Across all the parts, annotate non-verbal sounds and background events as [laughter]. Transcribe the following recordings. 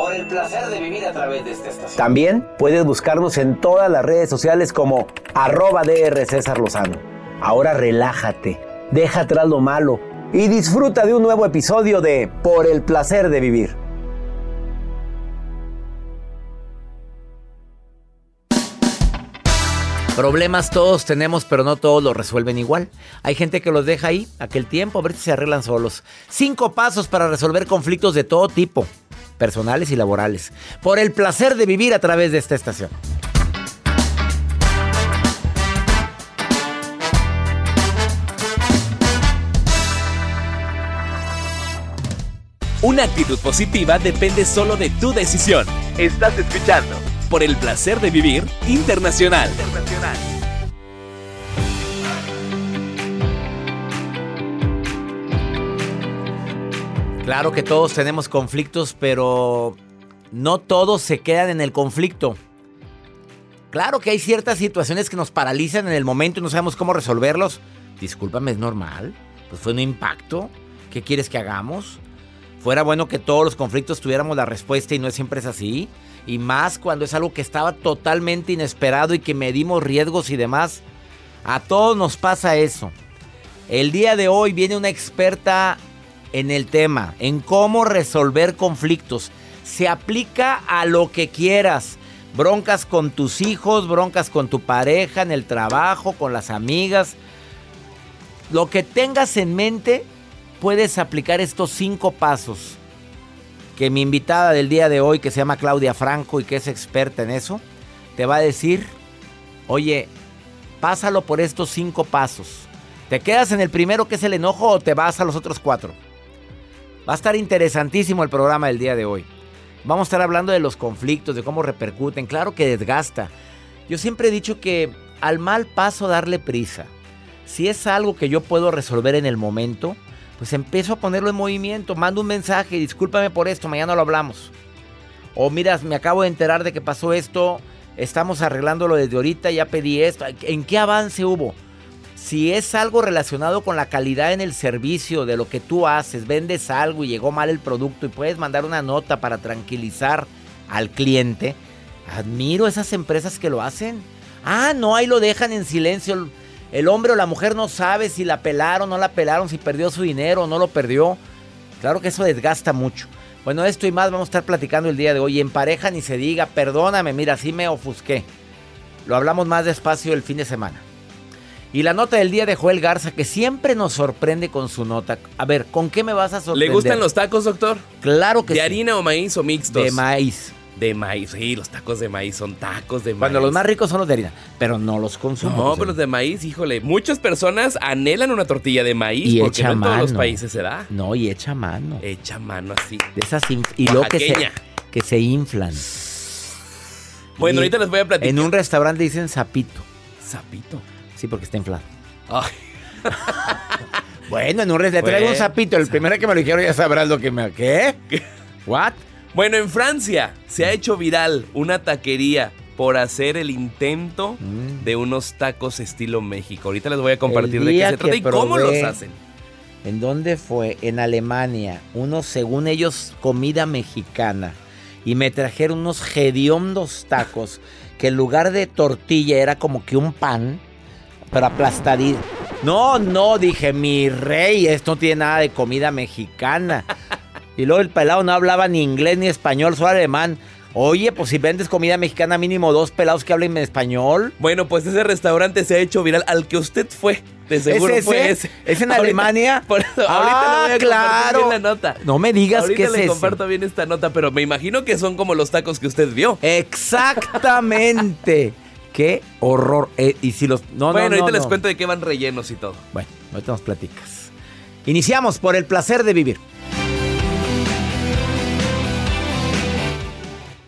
Por el placer de vivir a través de esta estación. También puedes buscarnos en todas las redes sociales como arroba DR César Lozano. Ahora relájate, deja atrás lo malo y disfruta de un nuevo episodio de Por el placer de vivir. Problemas todos tenemos, pero no todos los resuelven igual. Hay gente que los deja ahí, aquel tiempo, a ver si se arreglan solos. Cinco pasos para resolver conflictos de todo tipo, personales y laborales. Por el placer de vivir a través de esta estación. Una actitud positiva depende solo de tu decisión. Estás escuchando por el placer de vivir internacional. Claro que todos tenemos conflictos, pero no todos se quedan en el conflicto. Claro que hay ciertas situaciones que nos paralizan en el momento y no sabemos cómo resolverlos. Discúlpame, es normal. Pues fue un impacto. ¿Qué quieres que hagamos? Fuera bueno que todos los conflictos tuviéramos la respuesta y no siempre es así. Y más cuando es algo que estaba totalmente inesperado y que medimos riesgos y demás. A todos nos pasa eso. El día de hoy viene una experta en el tema, en cómo resolver conflictos. Se aplica a lo que quieras. Broncas con tus hijos, broncas con tu pareja, en el trabajo, con las amigas. Lo que tengas en mente, puedes aplicar estos cinco pasos que mi invitada del día de hoy, que se llama Claudia Franco y que es experta en eso, te va a decir, oye, pásalo por estos cinco pasos. ¿Te quedas en el primero que es el enojo o te vas a los otros cuatro? Va a estar interesantísimo el programa del día de hoy. Vamos a estar hablando de los conflictos, de cómo repercuten. Claro que desgasta. Yo siempre he dicho que al mal paso darle prisa. Si es algo que yo puedo resolver en el momento, pues empiezo a ponerlo en movimiento, mando un mensaje, discúlpame por esto, mañana lo hablamos. O miras, me acabo de enterar de que pasó esto, estamos arreglándolo desde ahorita, ya pedí esto. ¿En qué avance hubo? Si es algo relacionado con la calidad en el servicio de lo que tú haces, vendes algo y llegó mal el producto y puedes mandar una nota para tranquilizar al cliente, admiro esas empresas que lo hacen. Ah, no, ahí lo dejan en silencio el hombre o la mujer no sabe si la pelaron o no la pelaron, si perdió su dinero o no lo perdió. Claro que eso desgasta mucho. Bueno, esto y más vamos a estar platicando el día de hoy. En pareja ni se diga, perdóname, mira, sí me ofusqué. Lo hablamos más despacio el fin de semana. Y la nota del día de Joel Garza, que siempre nos sorprende con su nota. A ver, ¿con qué me vas a sorprender? ¿Le gustan los tacos, doctor? Claro que ¿De sí. harina o maíz o mixtos? De maíz. De maíz, sí, los tacos de maíz son tacos de maíz. Bueno, los más ricos son los de harina, pero no los consumo. No, pero los de maíz, híjole, muchas personas anhelan una tortilla de maíz Y porque no en todos los países se da. No, y echa mano. Echa mano así. De esas y luego que se, que se inflan. Bueno, Y ahorita les voy a platicar. En un restaurante dicen sapito. Sapito. Sí, porque está inflado. [laughs] Bueno, en un restaurante le traigo un sapito. El primero que me lo dijeron ya sabrás lo que me... ¿Qué? ¿What? Bueno, en Francia se ha hecho viral una taquería por hacer el intento Mm. de unos tacos estilo México. Ahorita les voy a compartir de qué se trata y cómo los hacen. ¿En dónde fue? En Alemania. Unos, según ellos, comida mexicana. Y me trajeron unos hediondos tacos que en lugar de tortilla era como que un pan, pero aplastadito. No, no, dije, mi rey, esto no tiene nada de comida mexicana. [laughs] Y luego el pelado no hablaba ni inglés ni español, solo alemán. Oye, pues si vendes comida mexicana, mínimo dos pelados que hablen español. Bueno, pues ese restaurante se ha hecho viral al que usted fue. De seguro ¿Es fue ese? ese. ¿Es en [laughs] Ahorita- Alemania? [laughs] Por eso, Ah, ahorita le voy a compartir claro. bien la nota. No me digas ahorita que es le ese. comparto bien esta nota, pero me imagino que son como los tacos que usted vio. Exactamente. Qué horror. Eh, y si los. No, bueno, no, ahorita no, les cuento de qué van rellenos y todo. Bueno, ahorita nos platicas. Iniciamos por el placer de vivir.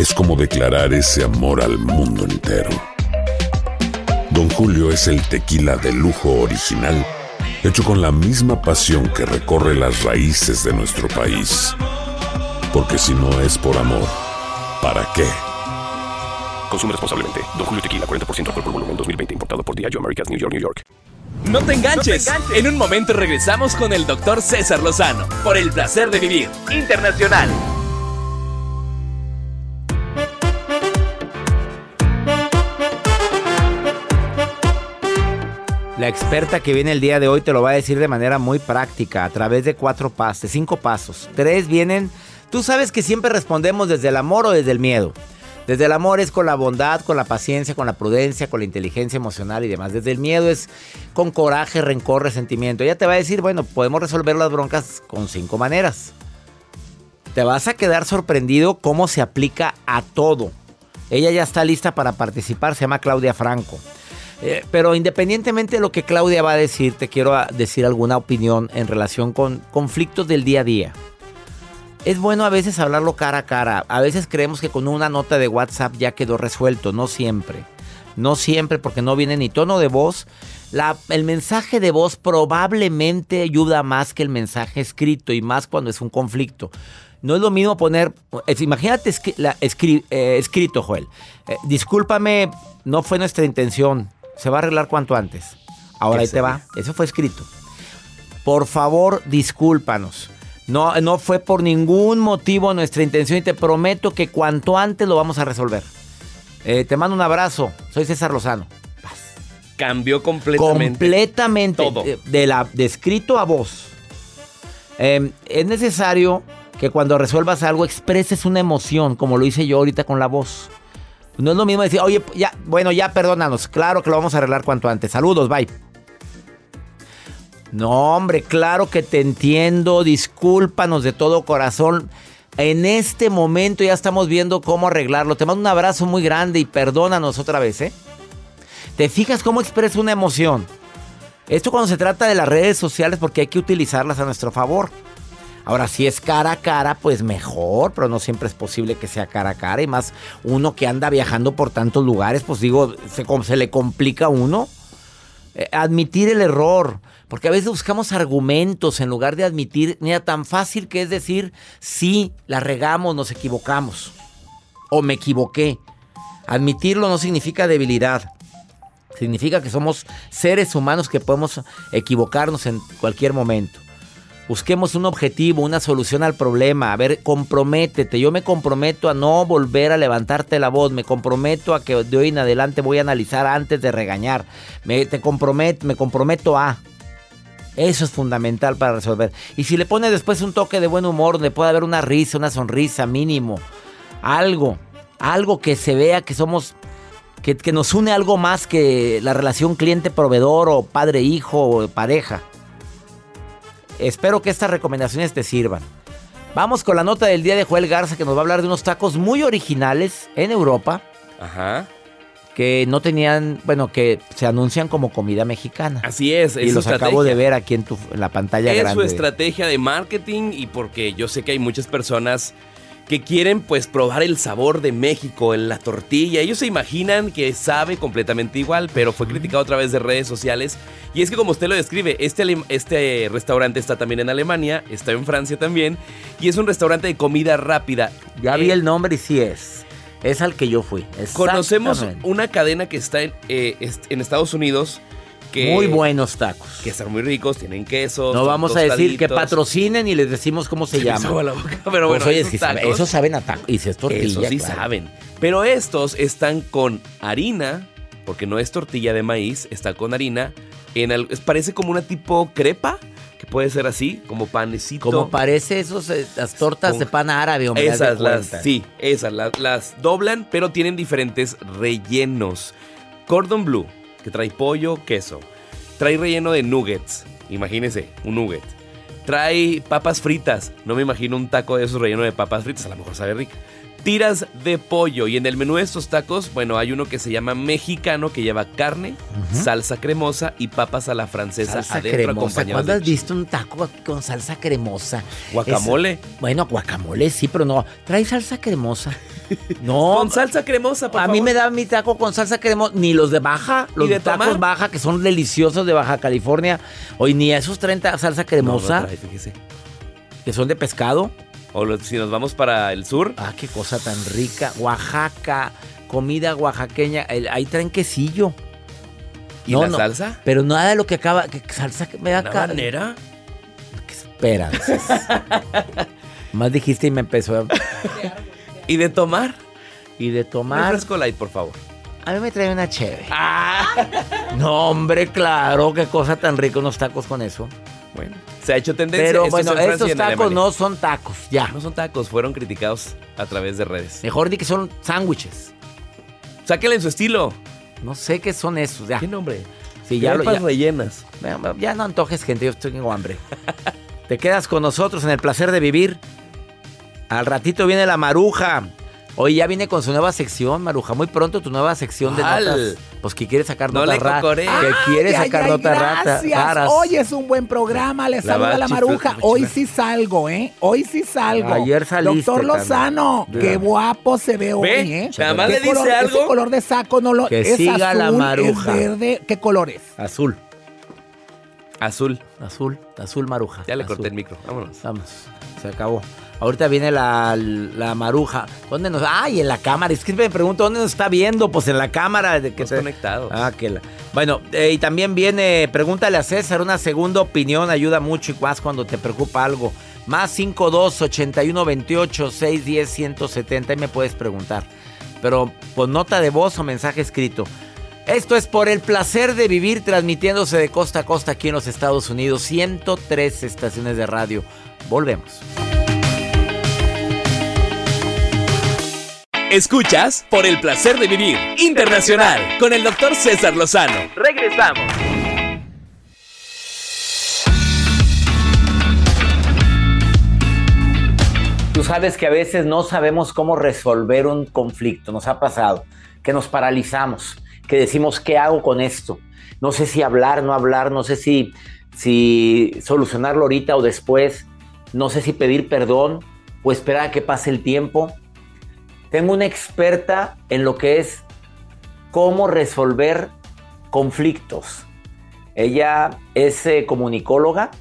es como declarar ese amor al mundo entero. Don Julio es el tequila de lujo original, hecho con la misma pasión que recorre las raíces de nuestro país. Porque si no es por amor, ¿para qué? Consume responsablemente. Don Julio Tequila, 40% alcohol por volumen, 2020. Importado por Diageo Americas, New York, New York. No te enganches. En un momento regresamos con el doctor César Lozano por el placer de vivir internacional. La experta que viene el día de hoy te lo va a decir de manera muy práctica, a través de cuatro pasos, de cinco pasos. Tres vienen, tú sabes que siempre respondemos desde el amor o desde el miedo. Desde el amor es con la bondad, con la paciencia, con la prudencia, con la inteligencia emocional y demás. Desde el miedo es con coraje, rencor, resentimiento. Ella te va a decir, bueno, podemos resolver las broncas con cinco maneras. Te vas a quedar sorprendido cómo se aplica a todo. Ella ya está lista para participar, se llama Claudia Franco. Eh, pero independientemente de lo que Claudia va a decir, te quiero ah, decir alguna opinión en relación con conflictos del día a día. Es bueno a veces hablarlo cara a cara. A veces creemos que con una nota de WhatsApp ya quedó resuelto. No siempre. No siempre porque no viene ni tono de voz. El mensaje de voz probablemente ayuda más que el mensaje escrito y más cuando es un conflicto. No es lo mismo poner, imagínate eh, escrito, Joel. Eh, discúlpame, no fue nuestra intención. Se va a arreglar cuanto antes. Ahora ¿Qué ahí te va. Eso fue escrito. Por favor, discúlpanos. No, no fue por ningún motivo nuestra intención y te prometo que cuanto antes lo vamos a resolver. Eh, te mando un abrazo. Soy César Lozano. Cambió completamente. Completamente. Todo. De, de la, de escrito a voz. Eh, es necesario que cuando resuelvas algo expreses una emoción, como lo hice yo ahorita con la voz. No es lo mismo decir, oye, ya, bueno, ya perdónanos. Claro que lo vamos a arreglar cuanto antes. Saludos, bye. No, hombre, claro que te entiendo. Discúlpanos de todo corazón. En este momento ya estamos viendo cómo arreglarlo. Te mando un abrazo muy grande y perdónanos otra vez, ¿eh? ¿Te fijas cómo expresa una emoción? Esto cuando se trata de las redes sociales porque hay que utilizarlas a nuestro favor. Ahora, si es cara a cara, pues mejor, pero no siempre es posible que sea cara a cara. Y más uno que anda viajando por tantos lugares, pues digo, se, se le complica a uno. Eh, admitir el error. Porque a veces buscamos argumentos en lugar de admitir. Mira, tan fácil que es decir, sí, la regamos, nos equivocamos. O me equivoqué. Admitirlo no significa debilidad. Significa que somos seres humanos que podemos equivocarnos en cualquier momento. Busquemos un objetivo, una solución al problema. A ver, comprométete. Yo me comprometo a no volver a levantarte la voz. Me comprometo a que de hoy en adelante voy a analizar antes de regañar. Me, te comprometo, me comprometo a. Eso es fundamental para resolver. Y si le pones después un toque de buen humor, le puede haber una risa, una sonrisa mínimo. Algo. Algo que se vea que somos que, que, nos une algo más que la relación cliente-proveedor o padre-hijo o pareja. Espero que estas recomendaciones te sirvan. Vamos con la nota del día de Joel Garza que nos va a hablar de unos tacos muy originales en Europa. Ajá. Que no tenían, bueno, que se anuncian como comida mexicana. Así es. Y es los su acabo de ver aquí en, tu, en la pantalla Es grande. su estrategia de marketing y porque yo sé que hay muchas personas que quieren pues probar el sabor de México en la tortilla. Ellos se imaginan que sabe completamente igual, pero fue criticado a través de redes sociales. Y es que como usted lo describe, este, este restaurante está también en Alemania, está en Francia también, y es un restaurante de comida rápida. Ya vi Eh, el nombre y sí es. Es al que yo fui. Conocemos una cadena que está en, eh, en Estados Unidos que... Muy buenos tacos. Que están muy ricos, tienen queso. No vamos a decir que patrocinen y les decimos cómo se llama. pero Pues, bueno, oye, esos sabe- tacos- esos saben a taco. Y si es tortilla. Eso sí claro. saben. Pero estos están con harina, porque no es tortilla de maíz, está con harina. En es- parece como una tipo crepa, que puede ser así, como panecito. Como parece esos, eh, las tortas de pan árabe, hombre. de Esas, las, sí, esas, las, las doblan, pero tienen diferentes rellenos. Cordon Blue, que trae pollo, queso. Trae relleno de nuggets, imagínese, un nugget. Trae papas fritas, no me imagino un taco de esos relleno de papas fritas, a lo mejor sabe rico. Tiras de pollo y en el menú de estos tacos, bueno, hay uno que se llama mexicano que lleva carne, salsa cremosa y papas a la francesa Salsa adentro cremosa. ¿Cuándo has visto un taco con salsa cremosa? Guacamole. Es- bueno, guacamole sí, pero no. Trae salsa cremosa. No. [laughs] Con salsa cremosa, por a mí me da mi taco con salsa cremosa, ni los de baja, los de tacos tomar? baja que son deliciosos de Baja California, hoy ni esos 30 salsa cremosa No, no trae, fíjese. que son de pescado. O lo- si nos vamos para el sur, Ah, qué cosa tan rica. Oaxaca, comida oaxaqueña, el- ahí traen quesillo. ¿y No, la no, salsa? Pero nada de lo que acaba, que salsa que me da ¿Una ca- banera? ¿Qué esperanzas? [laughs] Más dijiste y me empezó a... [laughs] ¿Y de tomar? Y de tomar... refresco light, por favor. A mí me trae una chévere. Ah. No, hombre, claro, qué cosa tan rica unos tacos con eso. Bueno, se ha hecho tendencia. Pero Esto es bueno, en Francia y estos en tacos Alemania. no son tacos, ya. No son tacos, fueron criticados a través de redes. Mejor di que son sándwiches. Sáquenle en su estilo. No sé qué son esos, ya. ¿Qué nombre? Sí, ya, lo, ya, rellenas. Ya no antojes, gente, yo tengo hambre. [laughs] Te quedas con nosotros en el placer de vivir. Al ratito viene la maruja. Hoy ya viene con su nueva sección, Maruja. Muy pronto tu nueva sección de notas. Pues que quiere sacar No notas raras. Que quiere Ay, sacar ay, notas rata- gracias. raras. Hoy es un buen programa. Les La saluda la maruja. Hoy sí salgo, ¿eh? Hoy sí salgo. Ayer saliste, Doctor Lozano, qué guapo se ve hoy. ¿eh? Nada más ¿Qué le dice color- algo. Ese color de saco no lo Que es siga la azul, maruja. Es verde. ¿Qué color es? Azul, Azul. azul, azul maruja. Ya le azul. corté el micro. Vámonos. Vamos, se acabó. Ahorita viene la, la maruja. ¿Dónde nos.? ¡Ay, en la cámara! Es que me pregunto, ¿dónde nos está viendo? Pues en la cámara. De que conectados. Ah, que la- Bueno, eh, y también viene, pregúntale a César, una segunda opinión ayuda mucho y más cuando te preocupa algo. Más 52 81 28 610 170 y me puedes preguntar. Pero con nota de voz o mensaje escrito. Esto es por el placer de vivir transmitiéndose de costa a costa aquí en los Estados Unidos. 103 estaciones de radio. Volvemos. Escuchas por el placer de vivir internacional con el doctor César Lozano. Regresamos. Tú sabes que a veces no sabemos cómo resolver un conflicto. Nos ha pasado que nos paralizamos, que decimos, ¿qué hago con esto? No sé si hablar, no hablar, no sé si, si solucionarlo ahorita o después, no sé si pedir perdón o esperar a que pase el tiempo. Tengo una experta en lo que es cómo resolver conflictos. Ella es eh, comunicóloga,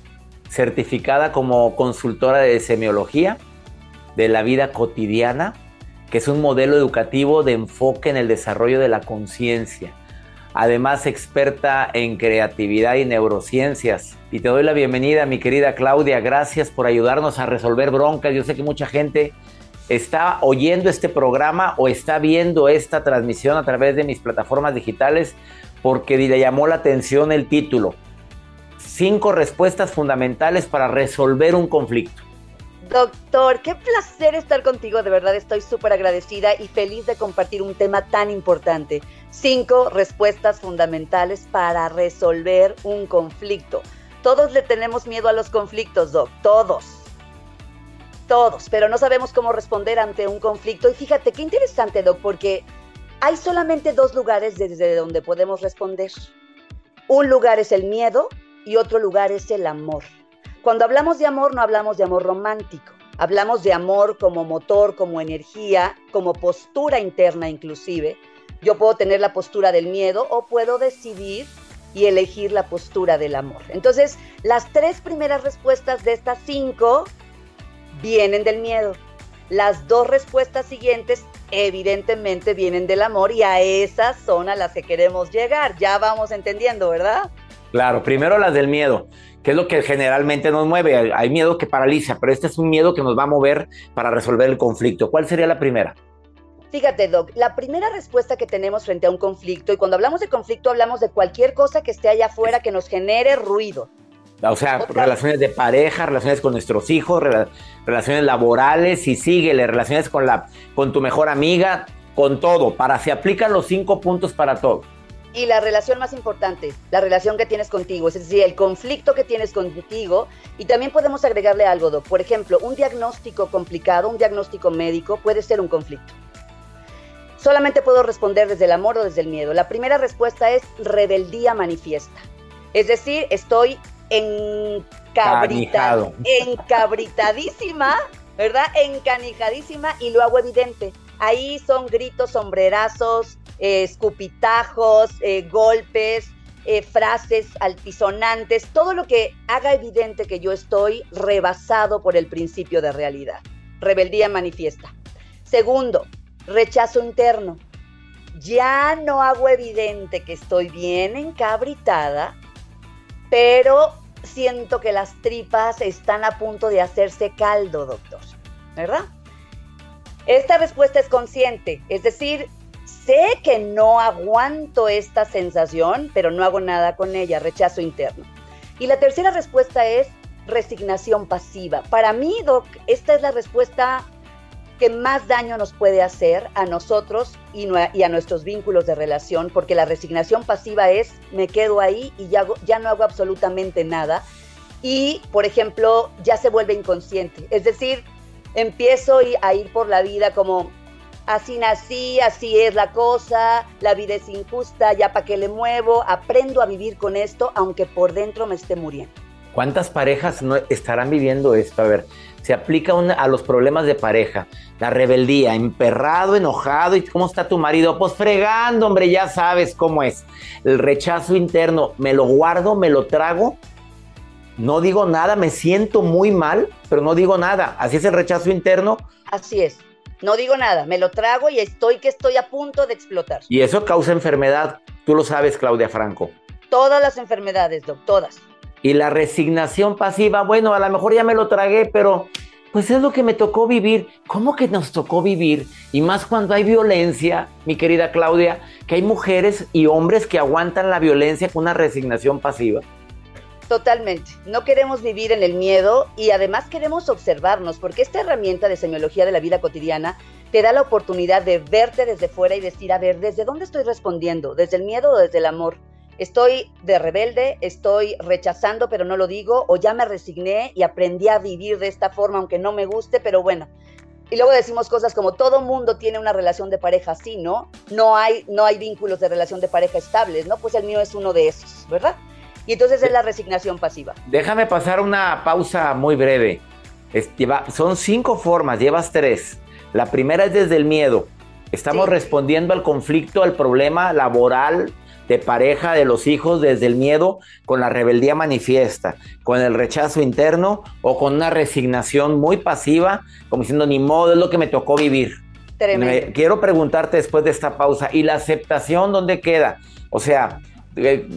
certificada como consultora de semiología de la vida cotidiana, que es un modelo educativo de enfoque en el desarrollo de la conciencia. Además, experta en creatividad y neurociencias. Y te doy la bienvenida, mi querida Claudia. Gracias por ayudarnos a resolver broncas. Yo sé que mucha gente está oyendo este programa o está viendo esta transmisión a través de mis plataformas digitales porque le llamó la atención el título. Cinco respuestas fundamentales para resolver un conflicto. Doctor, qué placer estar contigo, de verdad estoy súper agradecida y feliz de compartir un tema tan importante. Cinco respuestas fundamentales para resolver un conflicto. Todos le tenemos miedo a los conflictos, Doc, todos. Todos, pero no sabemos cómo responder ante un conflicto. Y fíjate, qué interesante, Doc, porque hay solamente dos lugares desde donde podemos responder. Un lugar es el miedo y otro lugar es el amor. Cuando hablamos de amor no hablamos de amor romántico, hablamos de amor como motor, como energía, como postura interna inclusive. Yo puedo tener la postura del miedo o puedo decidir y elegir la postura del amor. Entonces, las tres primeras respuestas de estas cinco vienen del miedo. Las dos respuestas siguientes evidentemente vienen del amor y a esas son a las que queremos llegar. Ya vamos entendiendo, ¿verdad? Claro, primero las del miedo, que es lo que generalmente nos mueve. Hay miedo que paraliza, pero este es un miedo que nos va a mover para resolver el conflicto. ¿Cuál sería la primera? Fíjate, Doc, la primera respuesta que tenemos frente a un conflicto, y cuando hablamos de conflicto hablamos de cualquier cosa que esté allá afuera que nos genere ruido. O sea, relaciones de pareja, relaciones con nuestros hijos, relaciones laborales y síguele, relaciones con, la, con tu mejor amiga, con todo. Para se aplican los cinco puntos para todo. Y la relación más importante, la relación que tienes contigo, es decir, el conflicto que tienes contigo. Y también podemos agregarle algo, Doc. Por ejemplo, un diagnóstico complicado, un diagnóstico médico puede ser un conflicto. Solamente puedo responder desde el amor o desde el miedo. La primera respuesta es rebeldía manifiesta. Es decir, estoy encabrita, encabritadísima, ¿verdad? Encanijadísima y lo hago evidente. Ahí son gritos, sombrerazos, eh, escupitajos, eh, golpes, eh, frases altisonantes, todo lo que haga evidente que yo estoy rebasado por el principio de realidad. Rebeldía manifiesta. Segundo, rechazo interno. Ya no hago evidente que estoy bien encabritada, pero siento que las tripas están a punto de hacerse caldo, doctor. ¿Verdad? Esta respuesta es consciente, es decir, sé que no aguanto esta sensación, pero no hago nada con ella, rechazo interno. Y la tercera respuesta es resignación pasiva. Para mí, Doc, esta es la respuesta que más daño nos puede hacer a nosotros y, a nuestros vínculos de relación, porque la resignación pasiva es me quedo ahí y ya, ya no hago absolutamente nada. Y, por ejemplo, ya se vuelve inconsciente. Es decir, empiezo a ir por la vida como así nací, así es la cosa, la vida es injusta, ya para qué le muevo, aprendo a vivir con esto, aunque por dentro me esté muriendo. ¿Cuántas parejas no estarán viviendo esto? A ver, se aplica a los problemas de pareja. La rebeldía, emperrado, enojado. ¿Y cómo está tu marido? Pues fregando, hombre, ya sabes cómo es. El rechazo interno, me lo guardo, me lo trago. No digo nada, me siento muy mal, pero no digo nada. Así es el rechazo interno. Así es. No digo nada, me lo trago y estoy que estoy a punto de explotar. Y eso causa enfermedad. Tú lo sabes, Claudia Franco. Todas las enfermedades, doc, todas. Y la resignación pasiva, bueno, a lo mejor ya me lo tragué, pero pues es lo que me tocó vivir. ¿Cómo que nos tocó vivir? Y más cuando hay violencia, mi querida Claudia, que hay mujeres y hombres que aguantan la violencia con una resignación pasiva. Totalmente. No queremos vivir en el miedo y además queremos observarnos, porque esta herramienta de semiología de la vida cotidiana te da la oportunidad de verte desde fuera y decir, a ver, ¿desde dónde estoy respondiendo? ¿Desde el miedo o desde el amor? Estoy de rebelde, estoy rechazando pero no lo digo, o ya me resigné y aprendí a vivir de esta forma aunque no me guste, pero bueno. Y luego decimos cosas como todo mundo tiene una relación de pareja así, ¿no? No hay, no hay vínculos de relación de pareja estables, ¿no? Pues el mío es uno de esos, ¿verdad? Y entonces es la resignación pasiva. Déjame pasar una pausa muy breve. son cinco formas, llevas tres. La primera es desde el miedo. Estamos respondiendo al conflicto, al problema laboral, de pareja, de los hijos, desde el miedo, con la rebeldía manifiesta, con el rechazo interno o con una resignación muy pasiva, como diciendo, ni modo, es lo que me tocó vivir. Tremendo. quiero preguntarte después de esta pausa, ¿y la aceptación dónde queda? O sea, eh,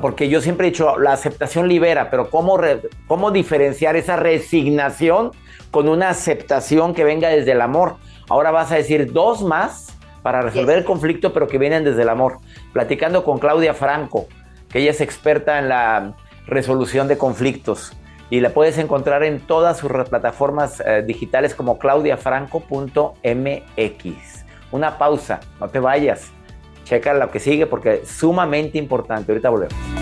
porque yo siempre he dicho, la aceptación libera, pero ¿cómo, ¿cómo diferenciar esa resignación con una aceptación que venga desde el amor? Ahora vas a decir dos más para resolver el conflicto, pero que vienen desde el amor. Platicando con Claudia Franco, que ella es experta en la resolución de conflictos y la puedes encontrar en todas sus plataformas eh, digitales como claudiafranco.mx. Una pausa, no te vayas. Checa lo que sigue porque es sumamente importante. Ahorita volvemos.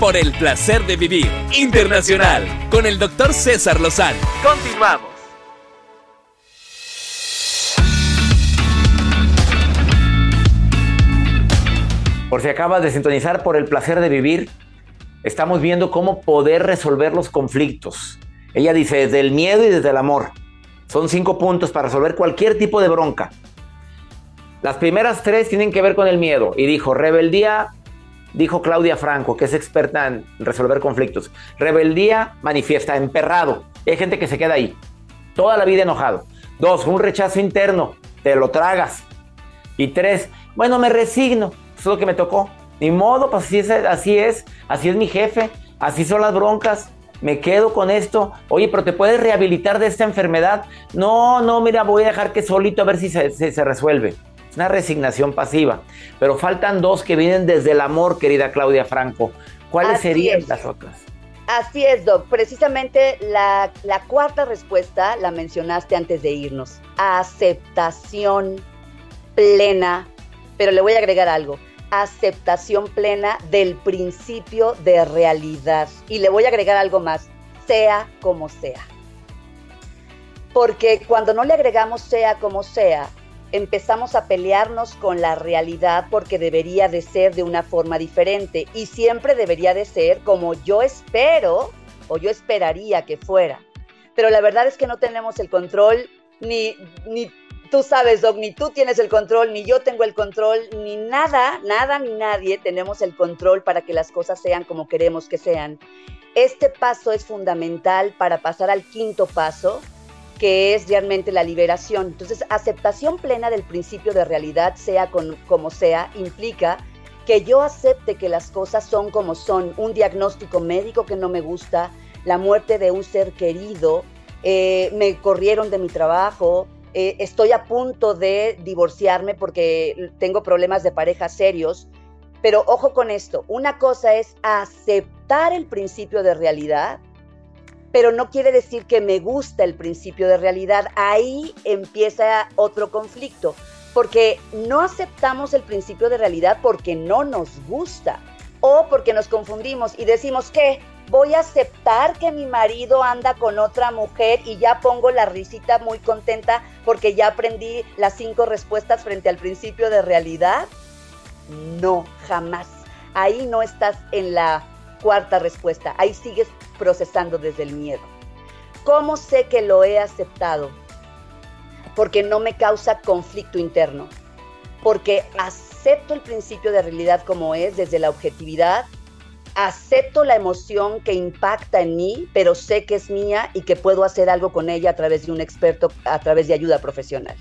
Por el placer de vivir internacional con el doctor César Lozano. Continuamos. Por si acabas de sintonizar por el placer de vivir, estamos viendo cómo poder resolver los conflictos. Ella dice desde el miedo y desde el amor. Son cinco puntos para resolver cualquier tipo de bronca. Las primeras tres tienen que ver con el miedo. Y dijo, rebeldía, dijo Claudia Franco, que es experta en resolver conflictos. Rebeldía manifiesta, emperrado. Hay gente que se queda ahí, toda la vida enojado. Dos, un rechazo interno, te lo tragas. Y tres, bueno, me resigno, es lo que me tocó. Ni modo, pues así es, así es, así es mi jefe, así son las broncas. Me quedo con esto. Oye, pero te puedes rehabilitar de esta enfermedad. No, no, mira, voy a dejar que solito a ver si se, se- se resuelve. Es una resignación pasiva. Pero faltan dos que vienen desde el amor, querida Claudia Franco. ¿Cuáles Así serían es. las otras? Así es, Doc. Precisamente la, la cuarta respuesta la mencionaste antes de irnos. Aceptación plena, pero le voy a agregar algo. Aceptación plena del principio de realidad. Y le voy a agregar algo más. Sea como sea. Porque cuando no le agregamos sea como sea, empezamos a pelearnos con la realidad porque debería de ser de una forma diferente y siempre debería de ser como yo espero o yo esperaría que fuera. Pero la verdad es que no tenemos el control, ni, ni tú sabes, Doc, ni tú tienes el control, ni yo tengo el control, ni nada, nada ni nadie tenemos el control para que las cosas sean como queremos que sean. Este paso es fundamental para pasar al quinto paso, que es realmente la liberación. Entonces, aceptación plena del principio de realidad, sea con- como sea, implica que yo acepte que las cosas son como son, un diagnóstico médico que no me gusta, la muerte de un ser querido, eh, me corrieron de mi trabajo, eh, estoy a punto de divorciarme porque tengo problemas de pareja serios, pero ojo con esto, una cosa es aceptar el principio de realidad, pero no quiere decir que me gusta el principio de realidad. Ahí empieza otro conflicto, porque no aceptamos el principio de realidad porque no nos gusta o porque nos confundimos y decimos que voy a aceptar que mi marido anda con otra mujer y ya pongo la risita muy contenta porque ya aprendí las cinco respuestas frente al principio de realidad. No, jamás. Ahí no estás en la cuarta respuesta, ahí sigues procesando desde el miedo. ¿Cómo sé que lo he aceptado? Porque no me causa conflicto interno, porque acepto el principio de realidad como es desde la objetividad acepto la emoción que impacta en mí, pero sé que es mía y que puedo hacer algo con ella a través de un experto, a través de ayuda profesional.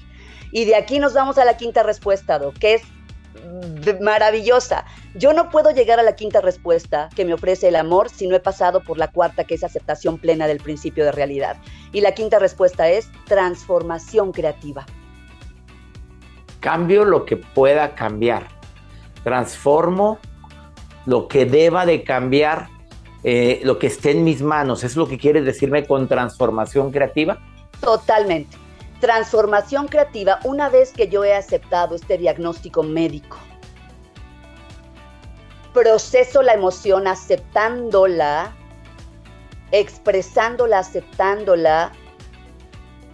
Y de aquí nos vamos a la quinta respuesta, que es maravillosa. Yo no puedo llegar a la quinta respuesta que me ofrece el amor si no he pasado por la cuarta, que es aceptación plena del principio de realidad. Y la quinta respuesta es transformación creativa. Cambio lo que pueda cambiar. Transformo lo que deba de cambiar, eh, lo que esté en mis manos. ¿Es lo que quieres decirme con transformación creativa? Totalmente. Transformación creativa una vez que yo he aceptado este diagnóstico médico. Proceso la emoción aceptándola, expresándola, aceptándola.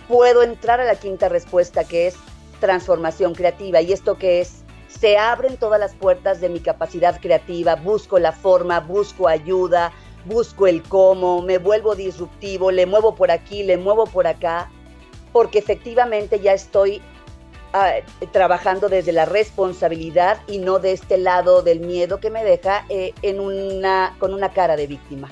Puedo entrar a la quinta respuesta que es transformación creativa. ¿Y esto qué es? se abren todas las puertas de mi capacidad creativa, busco la forma, busco ayuda, busco el cómo, me vuelvo disruptivo, le muevo por aquí, le muevo por acá, porque efectivamente ya estoy ah, trabajando desde la responsabilidad y no de este lado del miedo que me deja eh, en una, con una cara de víctima.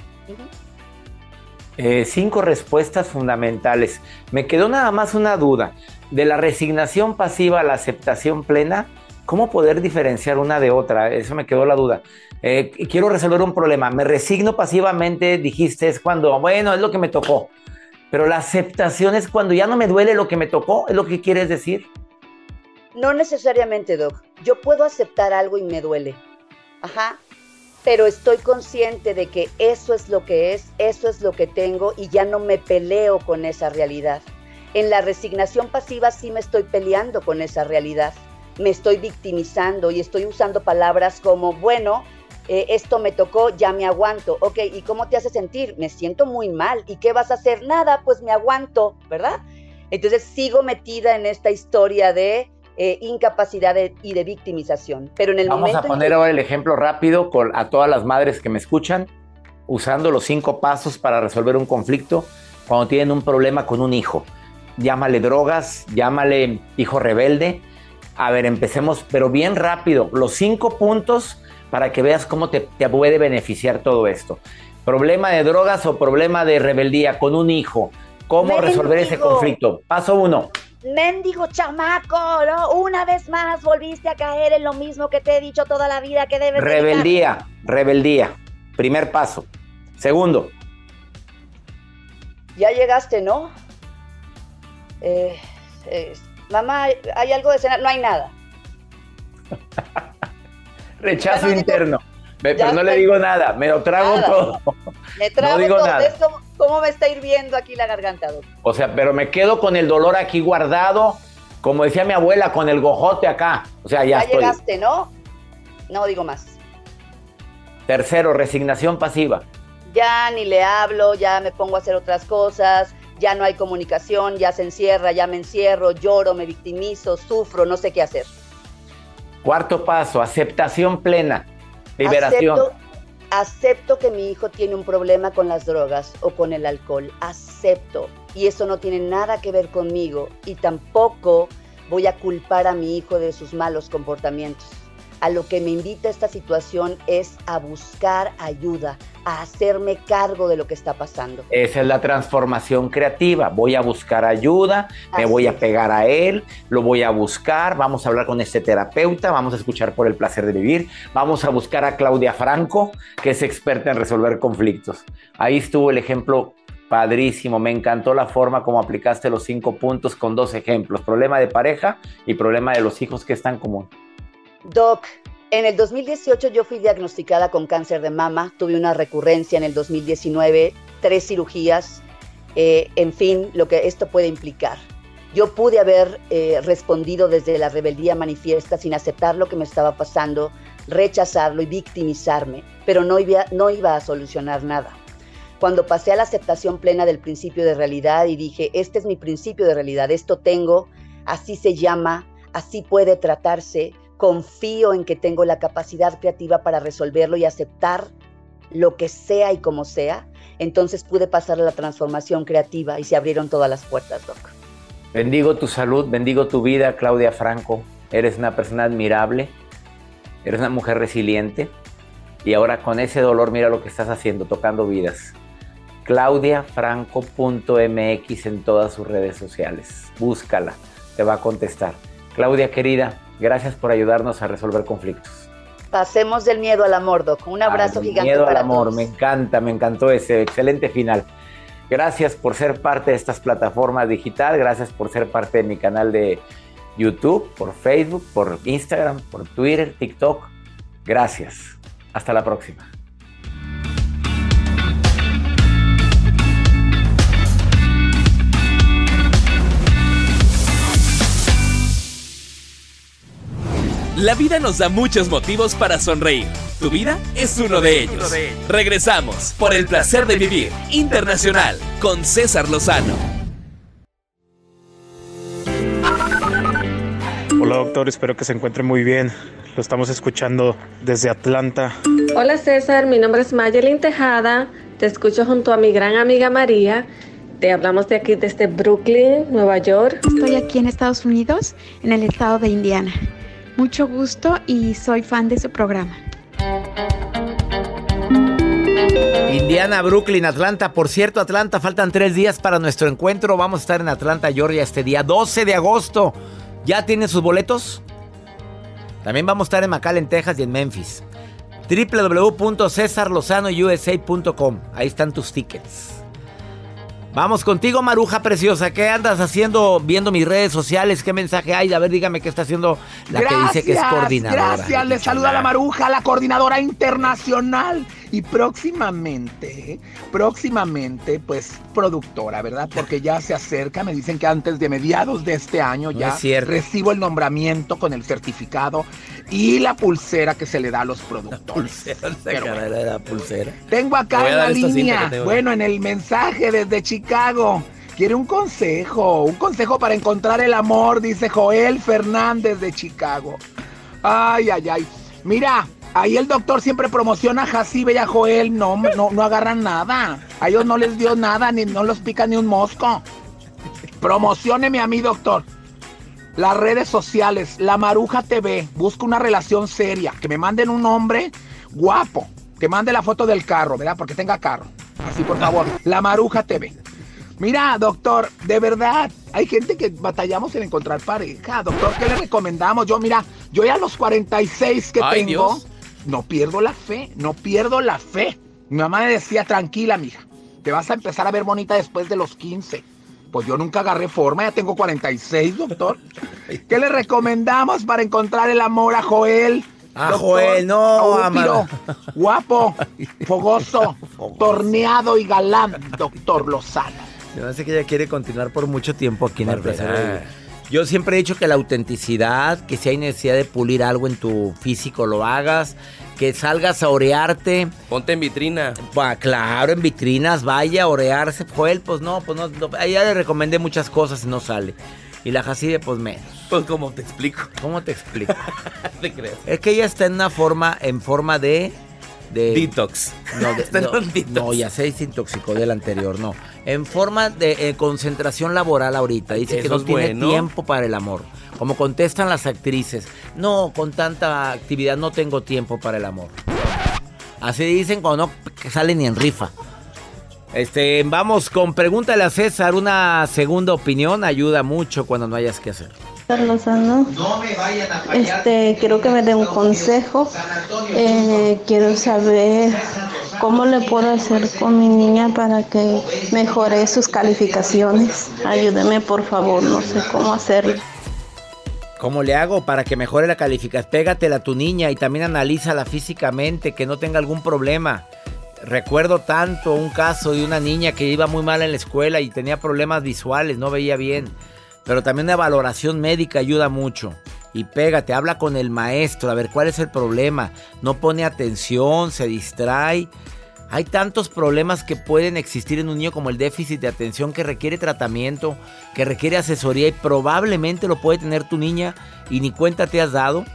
Eh, cinco respuestas fundamentales. Me quedó nada más una duda. De la resignación pasiva a la aceptación plena, ¿Cómo poder diferenciar una de otra? Eso me quedó la duda. Eh, quiero resolver un problema. Me resigno pasivamente, dijiste, es cuando, bueno, es lo que me tocó. Pero la aceptación es cuando ya no me duele lo que me tocó, ¿es lo que quieres decir? No necesariamente, Doc. Yo puedo aceptar algo y me duele. Ajá. Pero estoy consciente de que eso es lo que es, eso es lo que tengo y ya no me peleo con esa realidad. En la resignación pasiva sí me estoy peleando con esa realidad me estoy victimizando y estoy usando palabras como, bueno, eh, esto me tocó, ya me aguanto. Ok, ¿y cómo te hace sentir? Me siento muy mal. ¿Y qué vas a hacer? Nada, pues me aguanto, ¿verdad? Entonces sigo metida en esta historia de eh, incapacidad y de victimización. Pero en el Vamos a poner ahora el ejemplo rápido con, a todas las madres que me escuchan, usando los cinco pasos para resolver un conflicto cuando tienen un problema con un hijo. Llámale drogas, llámale hijo rebelde, a ver, empecemos, pero bien rápido. Los cinco puntos para que veas cómo te, puede beneficiar todo esto. Problema de drogas o problema de rebeldía con un hijo. ¿Cómo resolver ese conflicto? Paso uno. Mendigo chamaco, ¿no? Una vez más volviste a caer en lo mismo que te he dicho toda la vida que debes Rebeldía, rebeldía. Primer paso. Segundo. Ya llegaste, ¿no? Eh, eh mamá, ¿hay algo de cenar? No hay nada. [laughs] Rechazo interno. pero no le digo nada, me lo trago todo. Me [laughs] trago no digo todo. Nada. cómo, me está hirviendo aquí la garganta, O sea, pero me quedo con el dolor aquí guardado, como decía mi abuela, con el gojote acá. O sea, ya, ya llegaste, ¿no? No digo más. Tercero, resignación pasiva. Ya ni le hablo, ya me pongo a hacer otras cosas, ya no hay comunicación, ya se encierra, ya me encierro, lloro, me victimizo, sufro, no sé qué hacer. Cuarto paso, aceptación plena, liberación. Acepto, que mi hijo tiene un problema con las drogas o con el alcohol, acepto. Y eso no tiene nada que ver conmigo y tampoco voy a culpar a mi hijo de sus malos comportamientos. A lo que me invita esta situación es a buscar ayuda, a hacerme cargo de lo que está pasando. Esa es la transformación creativa. Voy a buscar ayuda, me voy a pegar a él, lo voy a buscar, vamos a hablar con este terapeuta, vamos a escuchar por el placer de vivir, vamos a buscar a Claudia Franco, que es experta en resolver conflictos. Ahí estuvo el ejemplo padrísimo, me encantó la forma como aplicaste los cinco puntos con dos ejemplos, problema de pareja y problema de los hijos que están común. Doc, en el 2018 yo fui diagnosticada con cáncer de mama, tuve una recurrencia en el 2019, tres cirugías, eh, en fin, lo que esto puede implicar. Yo pude haber eh, respondido desde la rebeldía manifiesta sin aceptar lo que me estaba pasando, rechazarlo y victimizarme, pero no iba, no iba a solucionar nada. cuando pasé a la aceptación plena del principio de realidad y dije, este es mi principio de realidad, esto tengo, así se llama, así puede tratarse, confío en que tengo la capacidad creativa para resolverlo y aceptar lo que sea y como sea, entonces pude pasar a la transformación creativa y se abrieron todas las puertas, Doc. Bendigo tu salud, bendigo tu vida, Claudia Franco. Eres una persona admirable, eres una mujer resiliente y ahora con ese dolor mira lo que estás haciendo, tocando vidas. claudiafranco.mx en todas sus redes sociales. Búscala, te va a contestar. Claudia querida, gracias por ayudarnos a resolver conflictos. Pasemos del miedo al amor, Doc. Un abrazo Al gigante Miedo para al amor, todos. me encanta, me encantó ese excelente final. Gracias por ser parte de estas plataformas digital, gracias por ser parte de mi canal de YouTube, por Facebook, por Instagram, por Twitter, TikTok. Gracias. Hasta la próxima. La vida nos da muchos motivos para sonreír. Tu vida es uno de ellos. Regresamos por el placer de vivir internacional con César Lozano. Hola doctor, espero que se encuentre muy bien. Lo estamos escuchando desde Atlanta. Hola César, mi nombre es Mayelin Tejada, te escucho junto a mi gran amiga María. Te hablamos de aquí desde Brooklyn, Nueva York. Estoy aquí en Estados Unidos, en el estado de Indiana. Mucho gusto y soy fan de su programa. Indiana, Brooklyn, Atlanta. Por cierto, Atlanta, faltan tres días para nuestro encuentro. Vamos a estar en Atlanta, Georgia, este día 12 de agosto. ¿Ya tienen sus boletos? También vamos a estar en McAllen, Texas y en Memphis. www.cesarlozanousa.com. Ahí están tus tickets. Vamos contigo, Maruja Preciosa. ¿Qué andas haciendo viendo mis redes sociales? ¿Qué mensaje hay? A ver, dígame qué está haciendo la que dice que es coordinadora. Gracias, le saluda la Maruja, la coordinadora internacional. Y próximamente, próximamente, pues productora, ¿verdad? Porque ya se acerca, me dicen que antes de mediados de este año No ya es recibo el nombramiento con el certificado y la pulsera que se le da a los productores. Pero bueno. de la pulsera. Tengo Te acá en la línea, bueno, en el mensaje desde Chicago. Quiere un consejo, un consejo para encontrar el amor, dice Joel Fernández de Chicago. Ay, ay, ay. Mira, ahí el doctor siempre promociona a Jacibe y a Joel. No, no, no agarran nada. A ellos no les dio nada, ni no los pica ni un mosco. Promocioneme a mí, doctor. Las redes sociales, la Maruja TV, busca una relación seria. Que me manden un hombre guapo. Que mande la foto del carro, ¿verdad? Porque tenga carro. Así, por favor. La Maruja TV. Mira, doctor, de verdad, hay gente que batallamos en encontrar pareja. Doctor, ¿qué le recomendamos? Yo, mira, yo ya a los 46 que Ay, tengo, Dios. No pierdo la fe, no pierdo la fe. Mi mamá me decía, tranquila, mija, te vas a empezar a ver bonita después de los 15. Pues yo nunca agarré forma, ya tengo 46, doctor. ¿Qué le recomendamos para encontrar el amor a Joel? A Doctor, Joel, no, a un Amara. piro guapo, [laughs] fogoso, torneado y galán, doctor Lozano. Yo no sé que ella quiere continuar por mucho tiempo aquí en el placer. Yo siempre he dicho que la autenticidad, que si hay necesidad de pulir algo en tu físico, lo hagas. Que salgas a orearte. Ponte en vitrina. Va, claro, en vitrinas, vaya a orearse. Joel, pues no, pues no. no, a ella le recomendé muchas cosas y no sale. Y la Jacide, pues menos. Pues, ¿cómo te explico? ¿Cómo te explico? [laughs] te crees? es que ella está en una forma, en forma de. De Detox. No, de- Está en no, detox. no, ya se desintoxicó del anterior, no. En forma de eh, concentración laboral ahorita. Dice que no tiene bueno. tiempo para el amor. Como contestan las actrices. No, con tanta actividad no tengo tiempo para el amor. Así dicen cuando no que salen ni en rifa. Este, vamos con pregúntale a César. Una segunda opinión ayuda mucho cuando no hayas que hacer. Lozano. Este, quiero que me dé un consejo. Eh, quiero saber cómo le puedo hacer con mi niña para que mejore sus calificaciones. Ayúdeme, por favor, no sé cómo hacerlo. ¿Cómo le hago para que mejore la calificación? Pégatela a tu niña y también analízala físicamente, que no tenga algún problema. Recuerdo tanto un caso de una niña que iba muy mal en la escuela y tenía problemas visuales, no veía bien. Pero también una valoración médica ayuda mucho. Y pégate, habla con el maestro, a ver cuál es el problema. No pone atención, se distrae. Hay tantos problemas que pueden existir en un niño como el déficit de atención que requiere tratamiento, que requiere asesoría y probablemente lo puede tener tu niña y ni cuenta te has dado.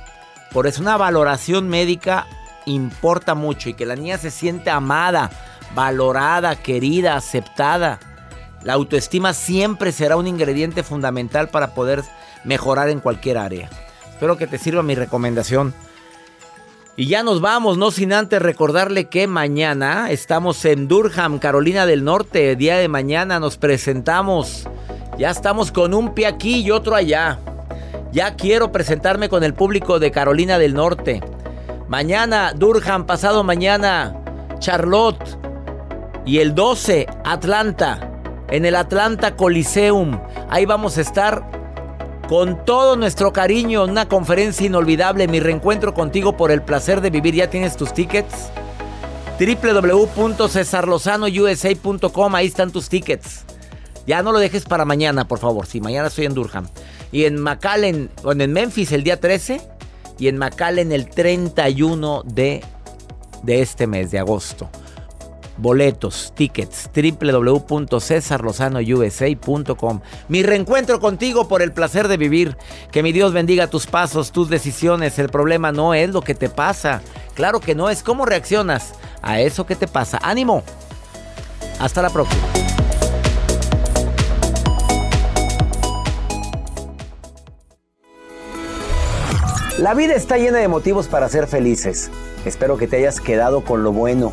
Por eso una valoración médica importa mucho y que la niña se siente amada, valorada, querida, aceptada. La autoestima siempre será un ingrediente fundamental para poder mejorar en cualquier área. Espero que te sirva mi recomendación. Y ya nos vamos, no sin antes recordarle que mañana estamos en Durham, Carolina del Norte. Día de mañana nos presentamos. Ya estamos con un pie aquí y otro allá. Ya quiero presentarme con el público de Carolina del Norte. Mañana, Durham, pasado mañana, Charlotte. Y el 12, Atlanta. En el Atlanta Coliseum. Ahí vamos a estar con todo nuestro cariño, una conferencia inolvidable, mi reencuentro contigo por el placer de vivir. ¿Ya tienes tus tickets? www.cesarlozanousa.com, ahí están tus tickets. Ya no lo dejes para mañana, por favor. Si sí, mañana estoy en Durham. Y en McAllen, bueno, en Memphis el día 13 y en McAllen el 31 de, de este mes, de agosto boletos, tickets, www.cesarlozanousa.com. Mi reencuentro contigo por el placer de vivir. Que mi Dios bendiga tus pasos, tus decisiones. El problema no es lo que te pasa. Claro que no, es cómo reaccionas a eso que te pasa. Ánimo. Hasta la próxima. La vida está llena de motivos para ser felices. Espero que te hayas quedado con lo bueno